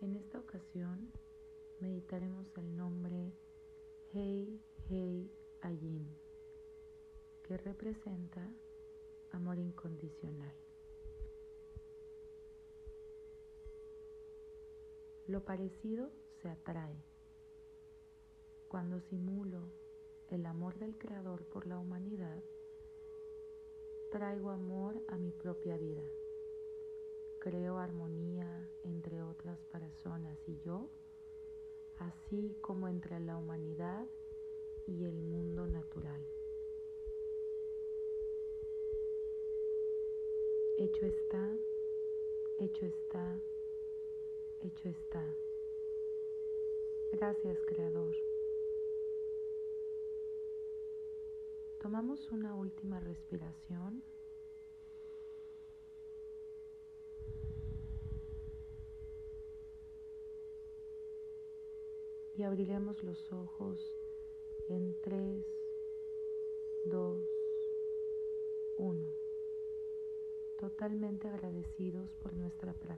En esta ocasión meditaremos el nombre Hei Hei Ayin, que representa amor incondicional. Lo parecido se atrae cuando simulo el amor del Creador por la humanidad, traigo amor a mi propia vida. Creo armonía entre otras personas y yo, así como entre la humanidad y el mundo natural. Hecho está, hecho está, hecho está. Gracias, Creador. Tomamos una última respiración. Y abriremos los ojos en 3, 2, 1. Totalmente agradecidos por nuestra práctica.